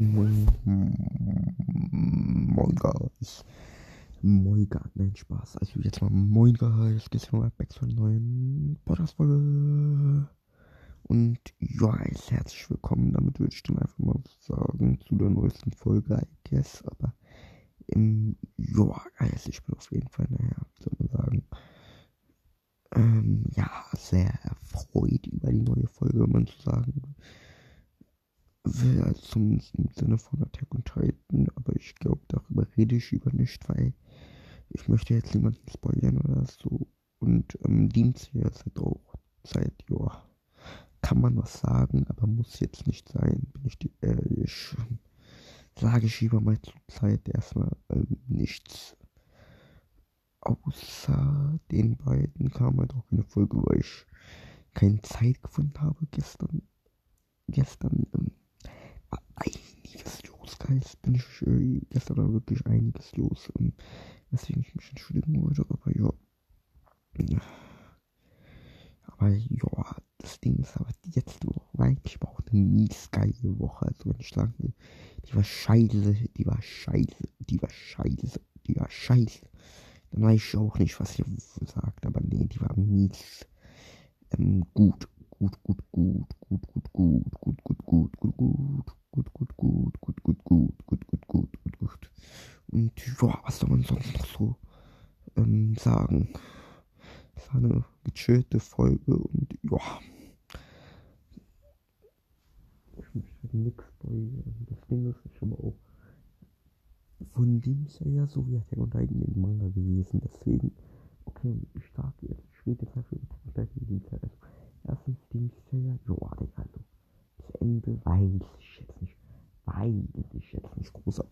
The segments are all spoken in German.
Moin, guys. Moin gar, nein Spaß. Also jetzt mal moin guys. Geht's mal back zur neuen Podcast-Folge. Und ja, guys, herzlich willkommen. Damit würde ich dann einfach mal sagen zu der neuesten Folge, I guess. Aber im, ja, guys, ich bin auf jeden Fall, naja, soll man sagen, ähm, ja, sehr erfreut über die neue Folge, wenn man so sagen will, also zumindest im Sinne von Attack on Titan, aber ich glaube, darüber rede ich über nicht, weil ich möchte jetzt niemanden spoilern oder so. Und ähm, Dienst hier ist halt auch Zeit, ja, kann man was sagen, aber muss jetzt nicht sein, bin ich die, äh, ich sage ich lieber mal zur Zeit erstmal ähm, nichts. Außer den beiden kam halt auch eine Folge, weil ich keine Zeit gefunden habe gestern. Gestern Guys. Bin ich äh, gestern war wirklich einiges los. Ähm, weswegen ich mich entschuldigen wollte, aber ja. Aber ja, das Ding ist aber die letzte Woche war eigentlich auch eine mies geile Woche. Also wenn ich sagen will, die war scheiße, die war scheiße, die war scheiße, die war scheiße. Dann weiß ich auch nicht, was ihr sagt, aber nee, die war mies. Ähm, gut, gut, gut, gut, gut, gut, gut, gut, gut, gut, gut, gut, gut, gut, gut, gut, gut, gut, gut, gut, gut, gut, gut. Und ja, was soll man sonst noch so ähm, sagen? Es war eine gechillte Folge und ja. Ich möchte nichts spoilern. Das Ding ist, ich habe auch von dem ist ja so wie Attack on Titan in Manga gewesen. Deswegen, okay, ich sage jetzt, ich rede jetzt einfach über Attack on erstens, Ding ist ja, joa, also, das Ende weiß ich jetzt nicht. Weiß ich jetzt nicht großer.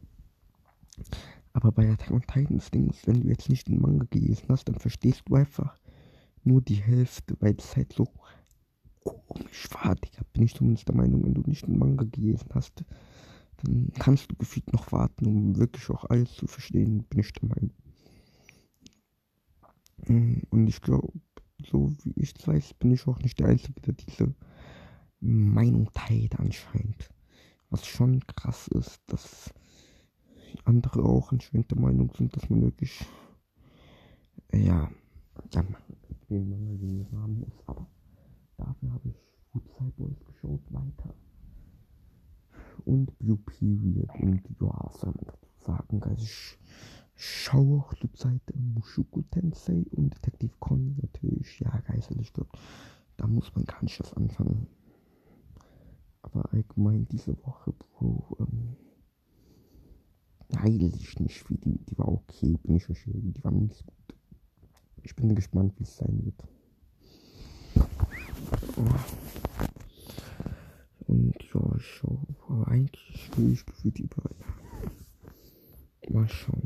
Aber bei Attack on Titan das Ding ist, wenn du jetzt nicht den Manga gelesen hast, dann verstehst du einfach nur die Hälfte, weil es halt so komisch war, Digga. Bin ich zumindest der Meinung, wenn du nicht den Manga gelesen hast, dann kannst du gefühlt noch warten, um wirklich auch alles zu verstehen, bin ich der Meinung. Mm, und ich glaube, so wie ich es weiß, bin ich auch nicht der Einzige, der diese Meinung teilt anscheinend. Was schon krass ist, dass andere auch anscheinend der Meinung sind, dass man wirklich, ja, ja, den Mangel gelesen haben muss. Aber dafür habe ich Good Boys geschaut, weiter und Blue Period. Und ja, was soll man dazu sagen? Also ich schaue auch zurzeit Mushoku Tensei und Detective Con natürlich. Ja, geistig, ich glaube, da muss man gar nicht erst anfangen. Aber allgemein diese Woche, Bro, ähm, weiß ich nicht, wie die, die war okay, bin ich schon die war nicht gut. Ich bin gespannt, wie es sein wird. Und ja, ich schaue, eigentlich will ich gefühlt überall. Mal schauen.